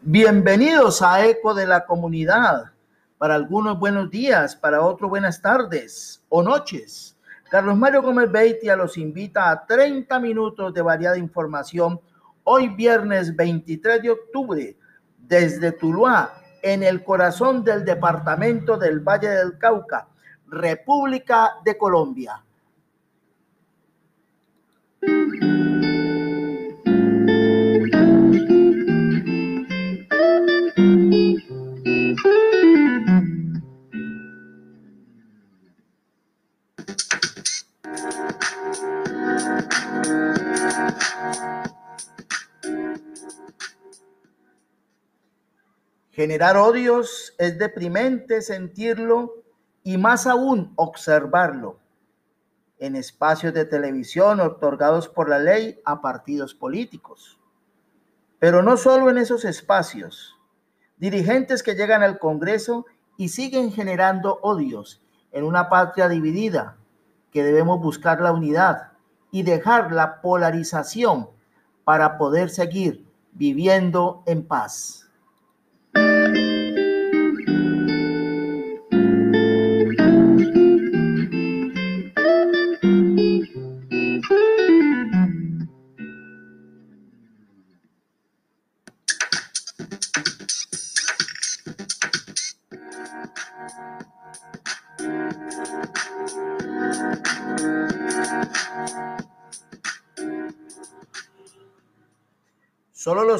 Bienvenidos a Eco de la Comunidad. Para algunos buenos días, para otros buenas tardes o noches. Carlos Mario Gómez Beitia los invita a 30 minutos de variada información hoy viernes 23 de octubre desde Tuluá, en el corazón del departamento del Valle del Cauca, República de Colombia. Generar odios es deprimente sentirlo y más aún observarlo en espacios de televisión otorgados por la ley a partidos políticos. Pero no solo en esos espacios. Dirigentes que llegan al Congreso y siguen generando odios en una patria dividida, que debemos buscar la unidad y dejar la polarización para poder seguir viviendo en paz.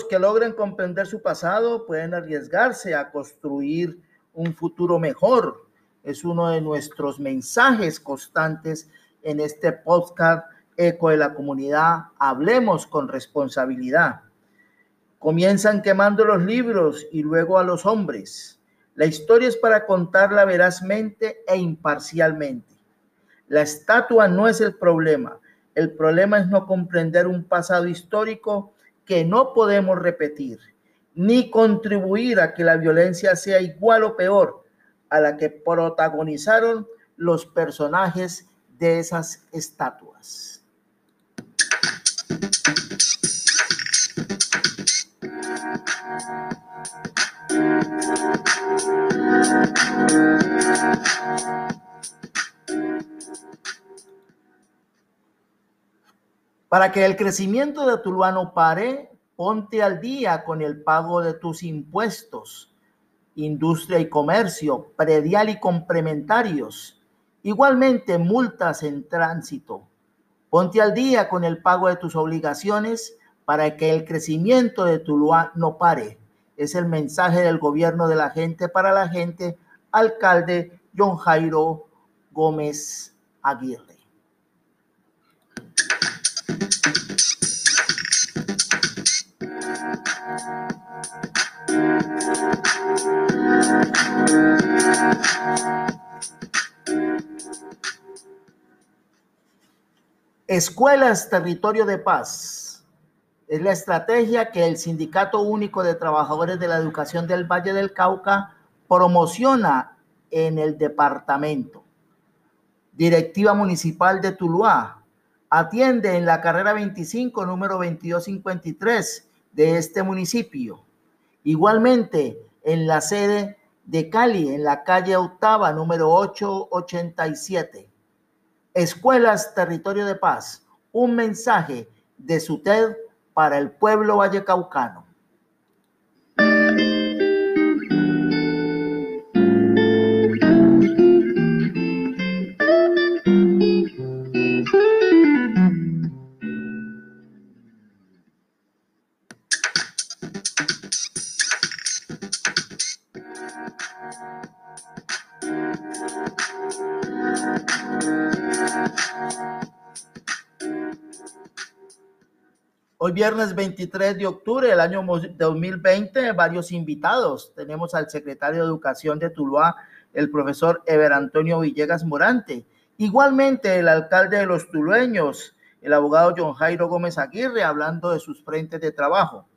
Que logren comprender su pasado pueden arriesgarse a construir un futuro mejor. Es uno de nuestros mensajes constantes en este podcast Eco de la Comunidad. Hablemos con responsabilidad. Comienzan quemando los libros y luego a los hombres. La historia es para contarla verazmente e imparcialmente. La estatua no es el problema. El problema es no comprender un pasado histórico que no podemos repetir, ni contribuir a que la violencia sea igual o peor a la que protagonizaron los personajes de esas estatuas. Para que el crecimiento de Tuluá no pare, ponte al día con el pago de tus impuestos, industria y comercio, predial y complementarios, igualmente multas en tránsito. Ponte al día con el pago de tus obligaciones para que el crecimiento de Tuluá no pare. Es el mensaje del gobierno de la gente para la gente, alcalde John Jairo Gómez Aguirre. Escuelas Territorio de Paz. Es la estrategia que el Sindicato Único de Trabajadores de la Educación del Valle del Cauca promociona en el departamento. Directiva Municipal de Tuluá. Atiende en la carrera 25, número 2253 de este municipio. Igualmente en la sede de Cali, en la calle octava, número 887. Escuelas Territorio de Paz, un mensaje de su TED para el pueblo vallecaucano. Viernes 23 de octubre del año 2020, varios invitados. Tenemos al secretario de Educación de Tuluá, el profesor Ever Antonio Villegas Morante. Igualmente el alcalde de los tulueños, el abogado John Jairo Gómez Aguirre, hablando de sus frentes de trabajo.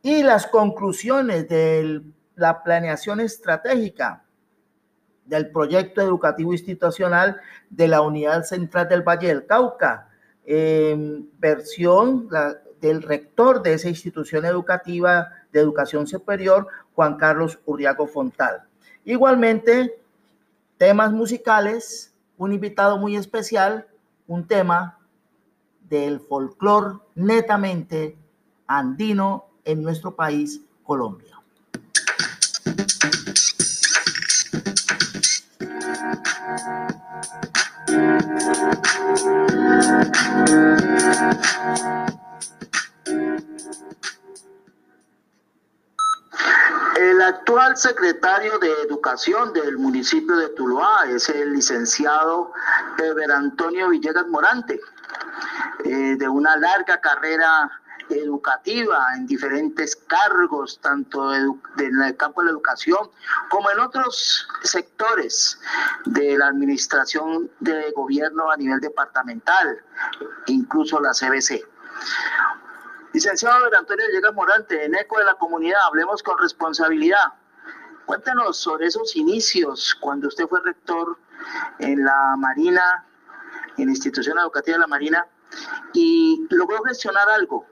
Y las conclusiones de la planeación estratégica del proyecto educativo institucional de la Unidad Central del Valle del Cauca, versión, la del rector de esa institución educativa de educación superior, Juan Carlos Urriago Fontal. Igualmente, temas musicales, un invitado muy especial, un tema del folclor netamente andino en nuestro país, Colombia. El actual secretario de Educación del municipio de Tuluá es el licenciado Eber Antonio Villegas Morante, eh, de una larga carrera educativa en diferentes cargos, tanto en el campo de la educación como en otros sectores de la administración de gobierno a nivel departamental, incluso la CBC. Licenciado Antonio Villegas Morante, en eco de la comunidad, hablemos con responsabilidad. Cuéntanos sobre esos inicios cuando usted fue rector en la Marina, en la institución educativa de la Marina, y logró gestionar algo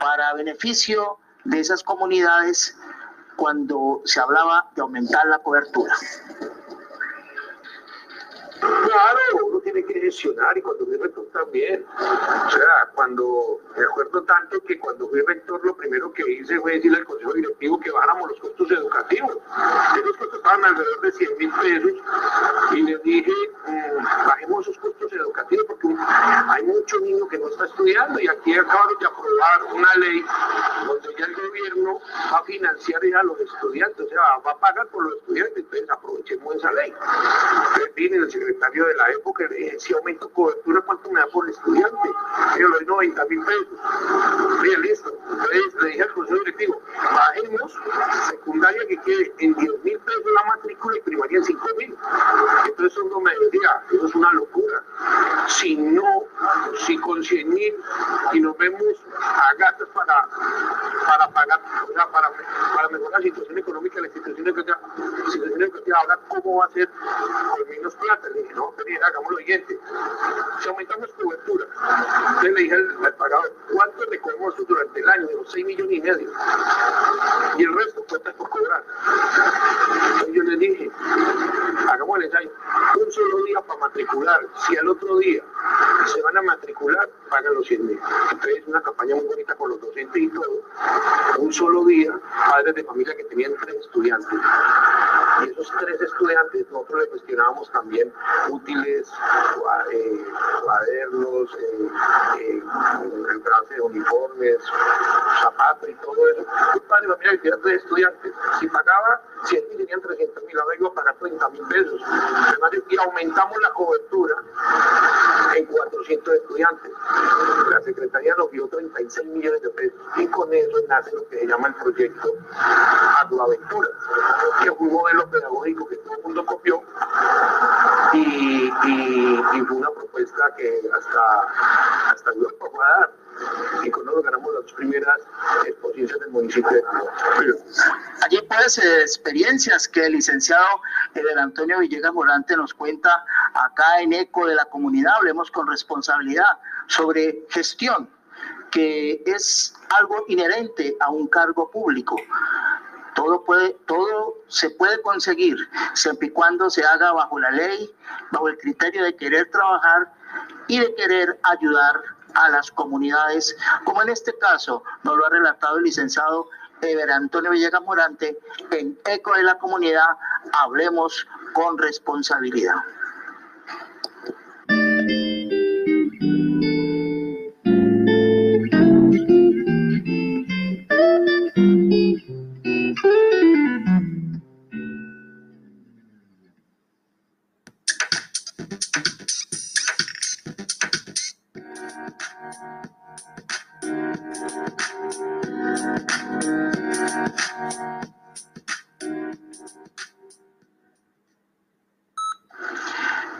para beneficio de esas comunidades cuando se hablaba de aumentar la cobertura. Claro, uno tiene que gestionar y cuando fui rector también. O sea, cuando me acuerdo tanto que cuando fui rector lo primero que hice fue decirle al consejo directivo que bajáramos los costos educativos. Ellos costaban alrededor de 100 mil pesos y les dije, mm, bajemos esos costos educativos mucho niño que no está estudiando y aquí acabaron de aprobar una ley donde ya el gobierno va a financiar a los estudiantes, o sea, va a pagar por los estudiantes, entonces aprovechemos esa ley. Vine el secretario de la época le dije, si aumento cobertura, ¿cuánto me da por estudiante? Yo le doy 90 mil pesos. Bien, listo. Entonces le dije al consejo directivo, bajemos secundaria que quede en 10 mil pesos la matrícula y primaria en 5 mil. Entonces uno me decía, eso es una locura. Si no, si con 100 mil y nos vemos a gastos para, para pagar, para, para mejorar la situación económica la institución educativa, educativa, ahora cómo va a ser con menos plata. Le dije, no, pero hagamos lo siguiente. Si aumentamos cobertura, entonces le dije al, al pagador, ¿cuánto recogemos durante el año? Digo, 6 millones y medio. Y el resto, cuentas por cobrar. Entonces yo le dije, hagamos el ensayo. Un solo día para matricular. Si al otro día se van a matricular, pagan los 100 mil. Entonces, una campaña muy bonita con los docentes y todo. Un solo día, padres de familia que tenían tres estudiantes. Y esos tres estudiantes, nosotros le cuestionábamos también útiles, eh, cuadernos, eh, eh, de uniformes, zapatos y todo eso. Un padre de familia que tenía tres estudiantes. Si pagaba 100 mil, tenían 300 mil, ahora iba a pagar 30 mil pesos. Y aumentamos la cobertura en 400 estudiantes. La Secretaría nos dio 36 millones de pesos y con eso nace lo que se llama el proyecto Agroaventura, que es un modelo pedagógico que todo el mundo copió y fue una propuesta que hasta, hasta Europa fue a dar y con eso ganamos las primeras exposiciones del municipio de Allí pues experiencias que el licenciado Eder Antonio Villegas Morante nos cuenta acá en ECO de la comunidad, hablemos con responsabilidad sobre gestión, que es algo inherente a un cargo público. Todo, puede, todo se puede conseguir siempre y cuando se haga bajo la ley, bajo el criterio de querer trabajar y de querer ayudar a las comunidades, como en este caso nos lo ha relatado el licenciado Eber Antonio Villegas Morante en Eco de la Comunidad, hablemos con responsabilidad.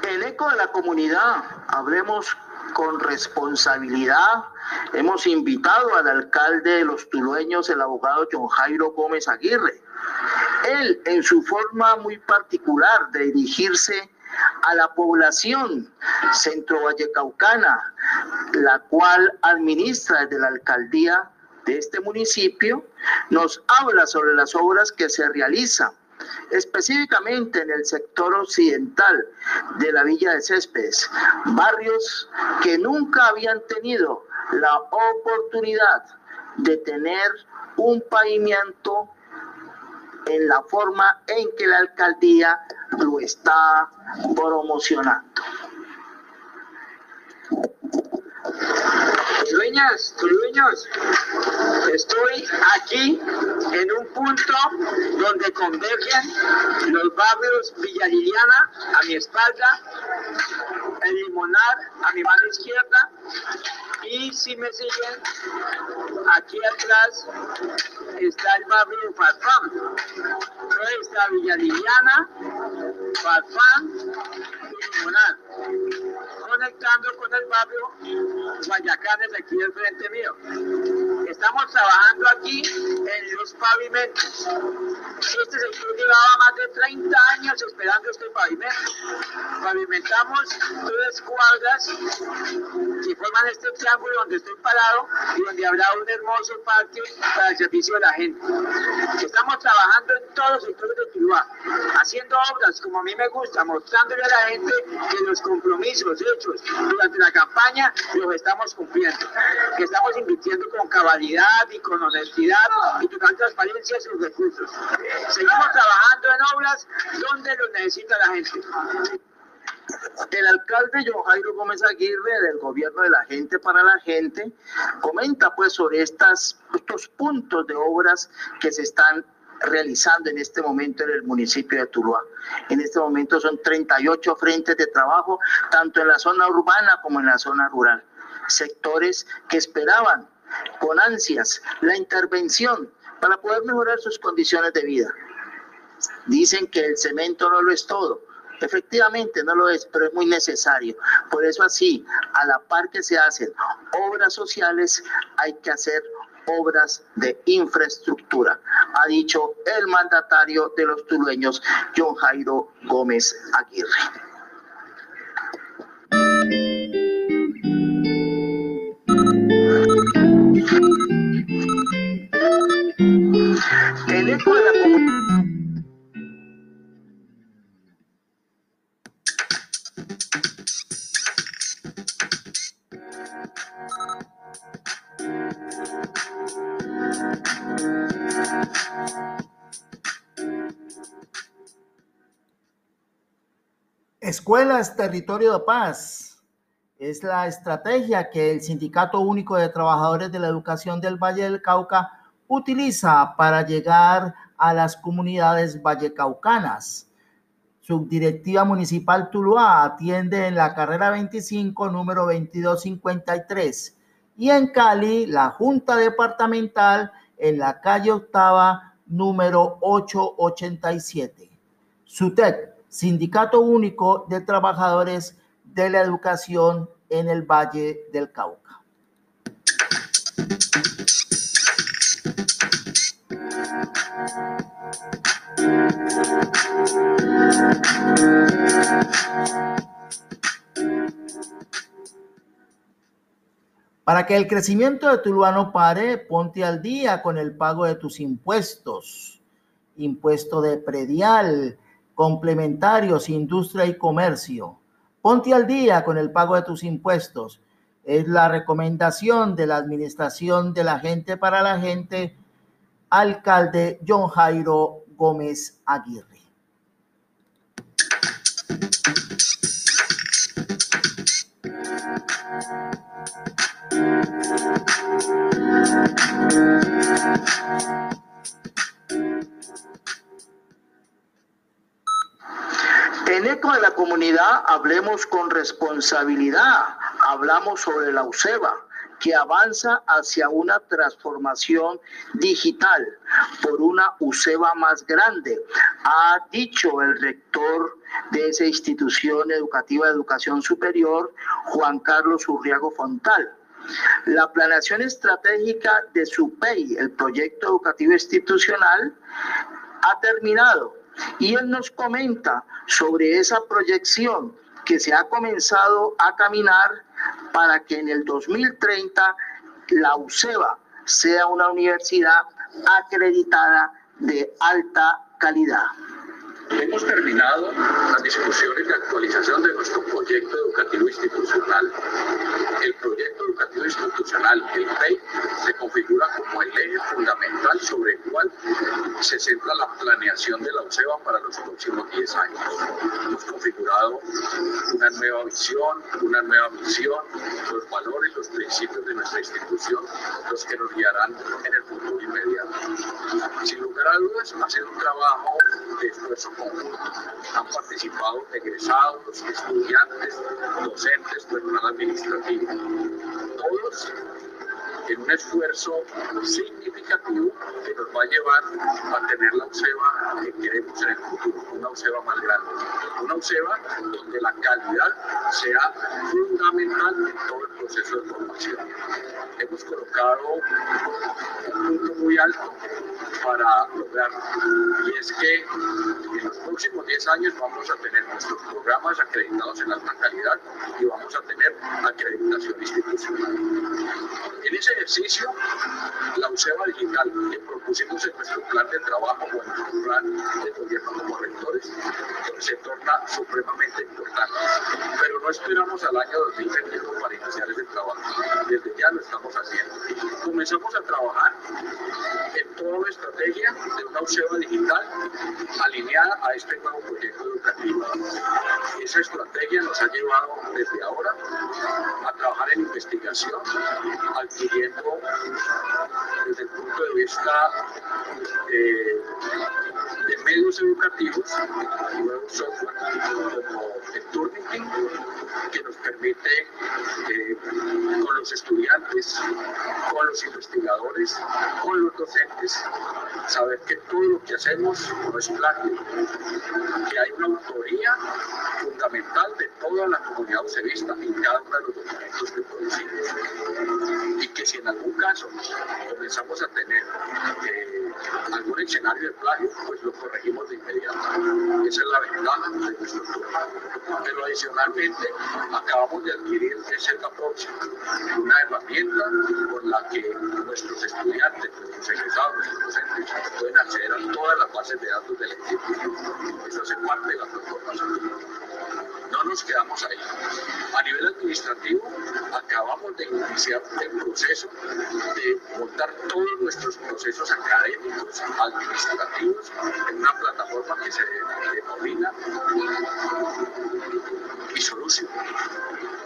El eco de la comunidad, hablemos con responsabilidad. Hemos invitado al alcalde de los tulueños, el abogado John Jairo Gómez Aguirre. Él, en su forma muy particular de dirigirse a la población centro vallecaucana, la cual administra desde la alcaldía de este municipio, nos habla sobre las obras que se realizan específicamente en el sector occidental de la Villa de Céspedes, barrios que nunca habían tenido la oportunidad de tener un pavimento en la forma en que la alcaldía lo está promocionando. Dueñas, dueños, estoy aquí en un punto donde convergen los barrios Villa Liliana a mi espalda, el Limonar a mi mano izquierda y si me siguen, aquí atrás está el barrio Farfán. Está Villa Liliana, y Limonar conectando con el barrio Guayacanes aquí del frente mío. Estamos trabajando aquí en los pavimentos. Este sector llevaba más de 30 años esperando este pavimento. Pavimentamos tres cuadras que forman este triángulo donde estoy parado y donde habrá un hermoso patio para el servicio de la gente. Estamos trabajando en todos los sectores de Tuluá, haciendo obras como a mí me gusta, mostrándole a la gente que los compromisos hechos durante la campaña los estamos cumpliendo, que estamos invirtiendo con cabalidad y con honestidad y total transparencia sus recursos. Seguimos trabajando en obras donde los necesita la gente. El alcalde John Jairo Gómez Aguirre del gobierno de la gente para la gente comenta pues sobre estas, estos puntos de obras que se están realizando en este momento en el municipio de Tuluá. En este momento son 38 frentes de trabajo, tanto en la zona urbana como en la zona rural. Sectores que esperaban con ansias la intervención para poder mejorar sus condiciones de vida. Dicen que el cemento no lo es todo. Efectivamente no lo es, pero es muy necesario. Por eso así, a la par que se hacen obras sociales, hay que hacer obras de infraestructura, ha dicho el mandatario de los tulueños, John Jairo Gómez Aguirre. Escuelas Territorio de Paz es la estrategia que el Sindicato Único de Trabajadores de la Educación del Valle del Cauca utiliza para llegar a las comunidades vallecaucanas. Subdirectiva Municipal Tuluá atiende en la carrera 25, número 2253. Y en Cali, la Junta Departamental en la calle octava, número 887. SUTEC Sindicato Único de Trabajadores de la Educación en el Valle del Cauca. Para que el crecimiento de Tuluá pare, ponte al día con el pago de tus impuestos. Impuesto de predial, complementarios, industria y comercio. Ponte al día con el pago de tus impuestos. Es la recomendación de la Administración de la Gente para la Gente, alcalde John Jairo Gómez Aguirre. En eco de la comunidad hablemos con responsabilidad, hablamos sobre la UCEBA, que avanza hacia una transformación digital por una UCEBA más grande, ha dicho el rector de esa institución educativa de educación superior, Juan Carlos Urriago Fontal. La planeación estratégica de SUPEI, el proyecto educativo institucional, ha terminado y él nos comenta sobre esa proyección que se ha comenzado a caminar para que en el 2030 la UCEBA sea una universidad acreditada de alta calidad. Hemos terminado las discusiones de actualización de nuestro proyecto educativo institucional. El proyecto educativo institucional, el PEI, se configura como el eje fundamental sobre el cual se centra la planeación de la UCEBA para los próximos 10 años. Hemos configurado una nueva visión, una nueva misión, los valores, los principios de nuestra institución, los que nos guiarán en el futuro inmediato. Sin lugar a dudas, ha sido un trabajo de esfuerzo han participado egresados, estudiantes, docentes, personal administrativo. Todos en un esfuerzo significativo que nos va a llevar a tener la UCEBA que queremos en el futuro, una UCEBA más grande, una UCEBA donde la calidad sea fundamental en todo el proceso de formación. Hemos colocado un punto muy alto para lograrlo y es que en los próximos 10 años vamos a tener nuestros programas acreditados en alta calidad y vamos a tener acreditación institucional. En ese UCEBA Digital que propusimos en nuestro plan de trabajo o en nuestro plan de gobierno como rectores, se torna supremamente importante. Pero no esperamos al año 2021 para iniciar ese trabajo. Desde ya lo estamos haciendo. Comenzamos a trabajar en toda la estrategia de una UCEBA digital alineada a este nuevo proyecto educativo. Esa estrategia nos ha llevado desde ahora a trabajar en investigación, adquiriendo desde el punto de vista eh, de medios educativos nuevos software como el Turnitin que nos permite eh, con los estudiantes, con los investigadores, con los docentes, saber que todo lo que hacemos no es plagio, que hay una autoría fundamental de toda la comunidad ocevista en cada uno de los documentos que producimos. Y que si en algún caso comenzamos a tener eh, algún escenario de plagio, pues lo corregimos de inmediato. Esa es la ventaja de nuestro turno. Pero adicionalmente, acabamos de adquirir el Approach, una herramienta con la que nuestros estudiantes, nuestros egresados, nuestros docentes pueden acceder a todas las bases de datos del instituto. Eso hace parte de la transformación no nos quedamos ahí. A nivel administrativo, acabamos de iniciar el proceso de montar todos nuestros procesos académicos, administrativos, en una plataforma que se denomina Isolution.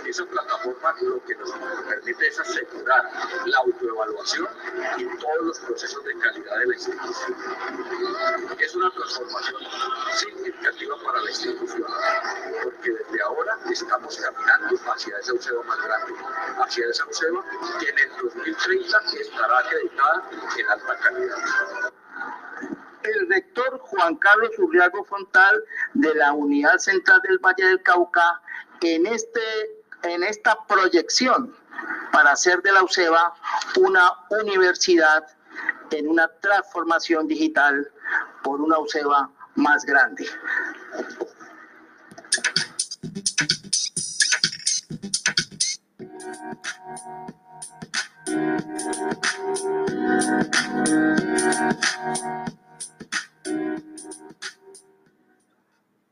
Esa plataforma lo que nos permite es asegurar la autoevaluación y todos los procesos de calidad de la institución. Es una transformación significativa para la institución, porque desde ahora estamos caminando hacia esa UCEBA más grande, hacia esa UCEBA que en el 2030 estará acreditada en alta calidad el rector Juan Carlos Urriago Fontal de la Unidad Central del Valle del Cauca en, este, en esta proyección para hacer de la UCEBA una universidad en una transformación digital por una UCEBA más grande.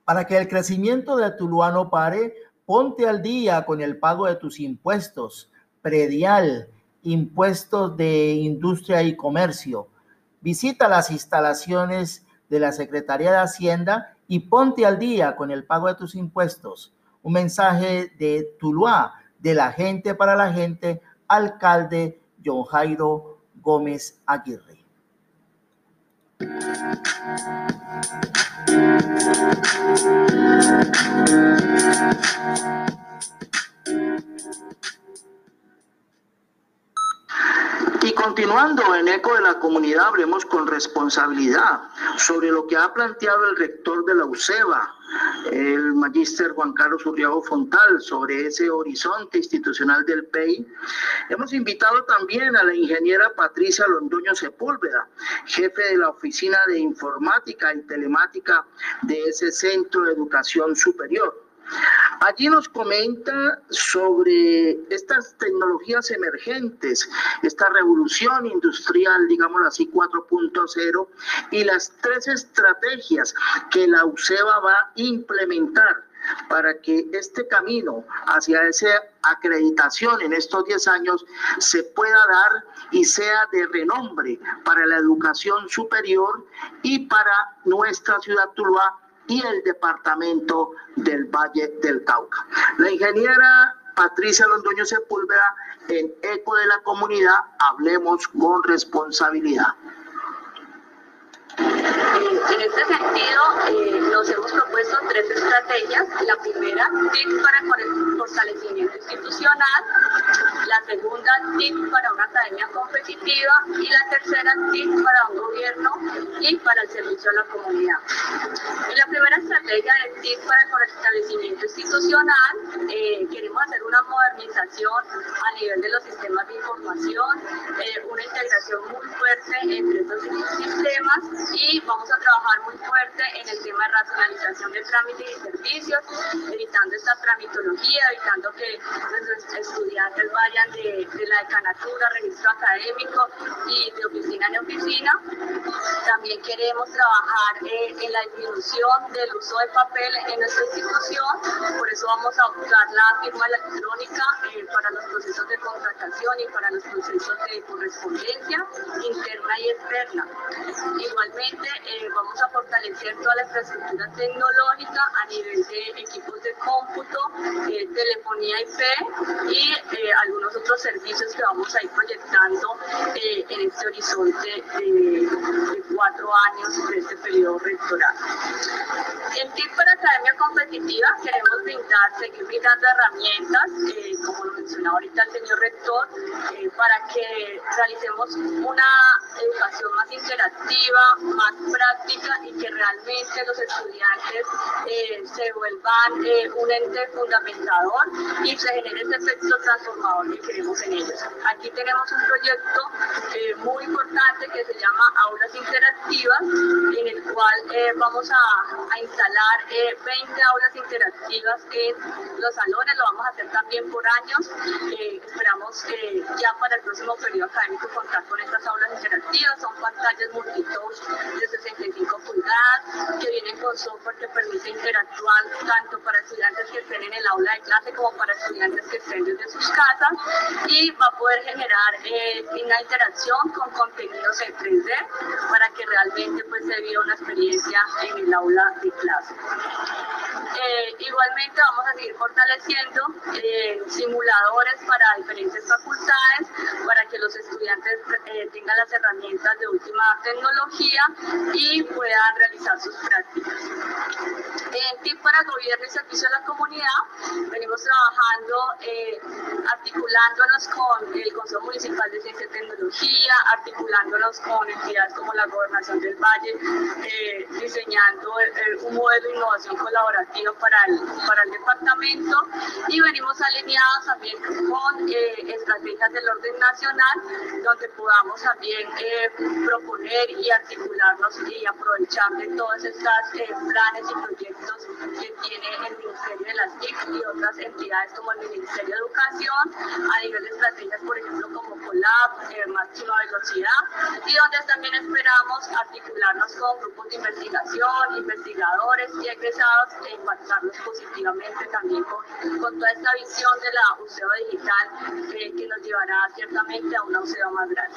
Para que el crecimiento de Tuluá no pare, ponte al día con el pago de tus impuestos, predial, impuestos de industria y comercio. Visita las instalaciones de la Secretaría de Hacienda y ponte al día con el pago de tus impuestos. Un mensaje de Tuluá, de la gente para la gente, alcalde John Jairo Gómez Aguirre. Y continuando en eco de la comunidad, hablemos con responsabilidad sobre lo que ha planteado el rector de la UCEBA, el magíster Juan Carlos Urriago Fontal, sobre ese horizonte institucional del PEI. Hemos invitado también a la ingeniera Patricia Londoño Sepúlveda, jefe de la Oficina de Informática y Telemática de ese Centro de Educación Superior. Allí nos comenta sobre estas tecnologías emergentes, esta revolución industrial, digámoslo así, 4.0, y las tres estrategias que la UCEBA va a implementar para que este camino hacia esa acreditación en estos 10 años se pueda dar y sea de renombre para la educación superior y para nuestra ciudad Tuluá y el departamento del Valle del Cauca. La ingeniera Patricia Londoño Sepúlveda en Eco de la Comunidad, hablemos con responsabilidad. En este sentido, eh, nos hemos propuesto tres estrategias. La primera, TIC para fortalecimiento institucional. La segunda, TIC para una academia competitiva. Y la tercera, TIC para un gobierno y para el servicio a la comunidad. En la primera estrategia de TIC para el fortalecimiento institucional, eh, queremos hacer una modernización a nivel de los sistemas de información, sistemas y vamos a trabajar muy fuerte en el tema de racionalización de trámites y servicios, evitando esta tramitología, evitando que nuestros estudiantes vayan de, la decanatura, registro académico y de oficina en oficina. También queremos trabajar eh, en la disminución del uso de papel en nuestra institución, por eso vamos a usar la firma electrónica eh, para los procesos de contratación y para los procesos de correspondencia interna y externa. Igual eh, vamos a fortalecer toda la infraestructura tecnológica a nivel de equipos de cómputo, eh, telefonía IP y eh, algunos otros servicios que vamos a ir proyectando en este horizonte de, cuatro años de este periodo rectoral. En TIP para Academia Competitiva queremos brindar, seguir brindando herramientas, como lo mencionaba ahorita el señor rector, para que realicemos una educación más interactiva, más práctica y que realmente los estudiantes eh, se vuelvan eh, un ente fundamentador y se genere ese efecto transformador que queremos en ellos. Aquí tenemos un proyecto eh, muy importante que se llama Aulas Interactivas, en el cual vamos a, instalar 20 aulas interactivas en los salones, lo vamos a hacer también por años. esperamos ya para el próximo periodo académico contar con estas aulas interactivas, son pantallas multitouch de 65 pulgadas, que vienen con software que permite interactuar tanto para estudiantes que estén en el aula de clase como para estudiantes que estén desde sus casas y va a poder generar eh, una interacción con contenidos en 3D para que realmente pues, se viva una experiencia en el aula de clase. Eh, igualmente vamos a seguir fortaleciendo eh, simuladores para diferentes facultades para que los estudiantes tengan las herramientas de última tecnología y puedan realizar sus prácticas. En TIP para Gobierno y Servicio a la Comunidad venimos trabajando, eh, articulándonos con el Consejo Municipal de Ciencia y Tecnología, articulándonos con entidades como la Gobernación del Valle, eh, diseñando eh, un modelo de innovación colaborativa para el, para el departamento. Y venimos alineados también con estrategias del orden nacional, donde podamos también proponer y articularnos y aprovechar de todos estos eh, planes y proyectos que tiene el Ministerio de las TIC y otras entidades como el Ministerio de Educación a nivel de estrategias, por ejemplo, como COLAB, eh, máxima velocidad, y donde también esperamos articularnos con grupos de investigación, investigadores y egresados e impactarlos positivamente también con, toda esta visión de la UCEO digital que nos llevará ciertamente a una UCEO más grande.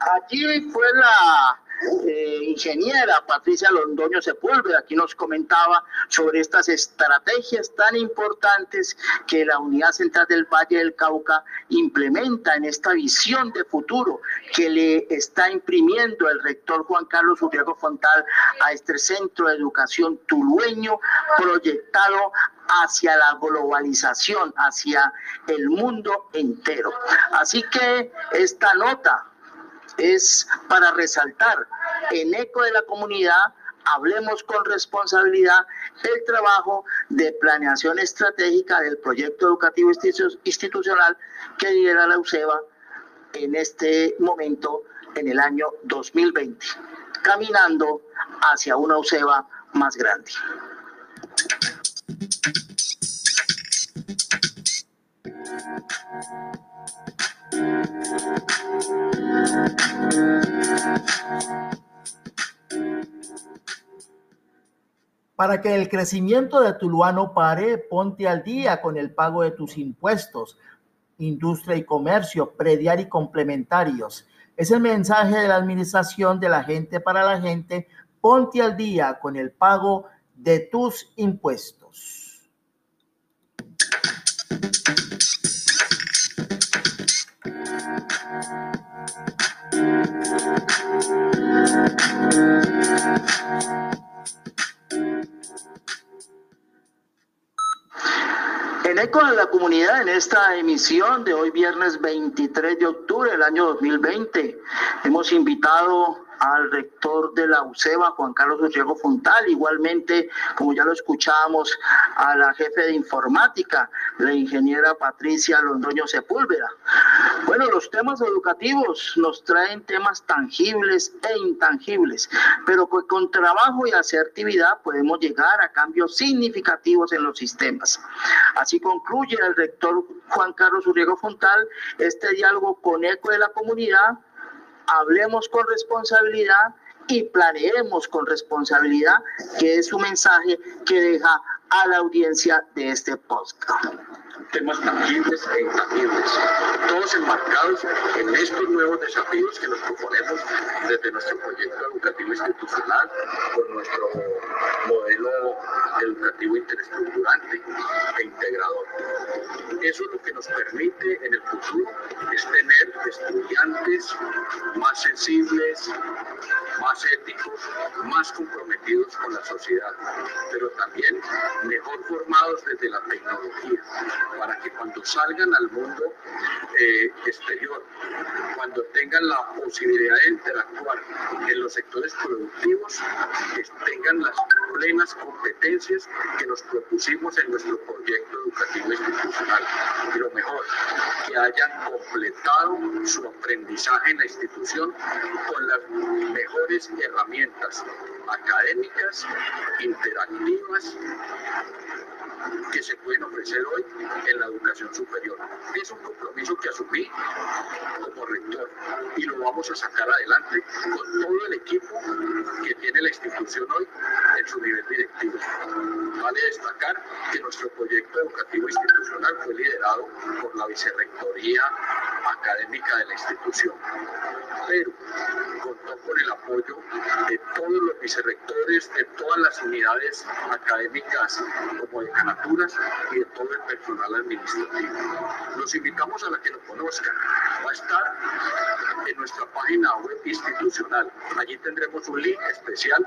Aquí fue la eh, ingeniera Patricia Londoño Sepúlveda. Aquí nos comentaba sobre estas estrategias tan importantes que la Unidad Central del Valle del Cauca implementa en esta visión de futuro que le está imprimiendo el rector Juan Carlos Uriago Fontal a este centro de educación tulueño proyectado hacia la globalización, hacia el mundo entero. Así que esta nota es para resaltar en eco de la comunidad hablemos con responsabilidad el trabajo de planeación estratégica del proyecto educativo institucional que lidera la UCEBA en este momento, en el año 2020, caminando hacia una UCEBA más grande. Para que el crecimiento de Tuluá no pare, ponte al día con el pago de tus impuestos, industria y comercio, prediar y complementarios. Es el mensaje de la administración de la gente para la gente. Ponte al día con el pago de tus impuestos. En eco de la comunidad, en esta emisión de hoy viernes 23 de octubre del año 2020, hemos invitado al rector de la UCEBA, Juan Carlos Urriego Fontal, igualmente, como ya lo escuchábamos, a la jefe de informática, la ingeniera Patricia Londoño Sepúlveda. Bueno, los temas educativos nos traen temas tangibles e intangibles, pero con trabajo y asertividad podemos llegar a cambios significativos en los sistemas. Así concluye el rector Juan Carlos Urriego Fontal este diálogo con eco de la comunidad hablemos con responsabilidad y planeemos con responsabilidad, que es un mensaje que deja a la audiencia de este podcast. Temas tangibles e intangibles, todos enmarcados en estos nuevos desafíos que nos proponemos desde nuestro proyecto educativo institucional, con nuestro modelo educativo interestrutturante e integrador. Eso es lo que nos permite en el futuro es tener estudiantes más sensibles, más éticos, más comprometidos con la sociedad, pero también mejor formados desde la tecnología, para que cuando salgan al mundo eh, exterior, cuando tengan la posibilidad de interactuar en los sectores productivos, tengan las plenas competencias que nos propusimos en nuestro proyecto educativo institucional. Y lo mejor, que hayan completado su aprendizaje en la institución con las mejores herramientas académicas, interactivas, que se pueden ofrecer hoy en la educación superior. Es un compromiso que asumí como rector y lo vamos a sacar adelante con todo el equipo que tiene la institución hoy en su directivo. Destacar que nuestro proyecto educativo institucional fue liderado por la Vicerrectoría Académica de la institución, pero contó con el apoyo de todos los vicerrectores, de todas las unidades académicas como de y de todo el personal administrativo. Los invitamos a la que nos conozcan. Va a estar en nuestra página web institucional. Allí tendremos un link especial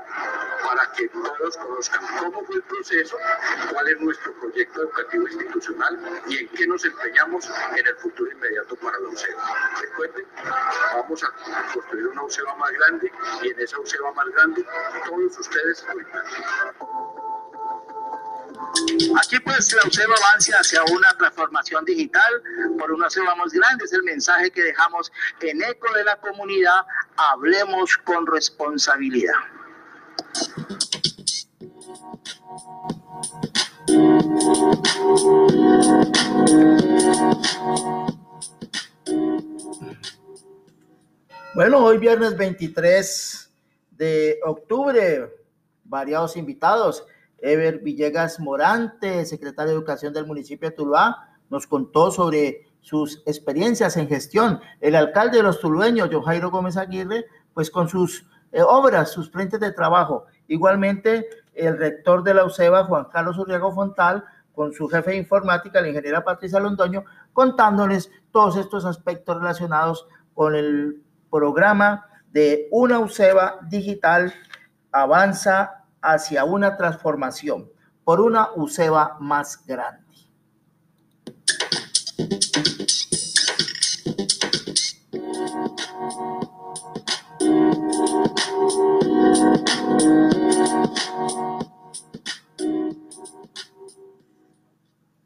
para que todos conozcan cómo fue el proceso, cuál es nuestro proyecto educativo institucional y en qué nos empeñamos en el futuro inmediato para la UCEBA. Recuerden, vamos a construir una UCEBA más grande y en esa UCEBA más grande todos ustedes cuentan. Aquí pues la UCEBA avanza hacia una transformación digital por una UCEBA más grande, es el mensaje que dejamos en eco de la comunidad, hablemos con responsabilidad. Bueno, hoy viernes 23 de octubre, variados invitados. Ever Villegas Morante, secretario de Educación del municipio de Tuluá, nos contó sobre sus experiencias en gestión. El alcalde de los tulueños, John Jairo Gómez Aguirre, pues con sus eh, obras, sus frentes de trabajo. Igualmente, el rector de la UCEBA, Juan Carlos Urriago Fontal, con su jefe de informática, la ingeniera Patricia Londoño, contándoles todos estos aspectos relacionados con el programa de una UCEBA digital avanza hacia una transformación por una UCEBA más grande.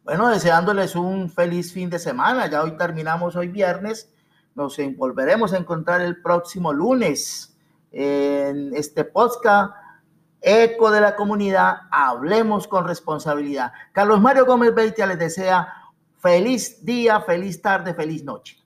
Bueno, deseándoles un feliz fin de semana. Ya hoy terminamos hoy viernes. Nos volveremos a encontrar el próximo lunes en este podcast Eco de la Comunidad. Hablemos con responsabilidad. Carlos Mario Gómez Beitia les desea feliz día, feliz tarde, feliz noche.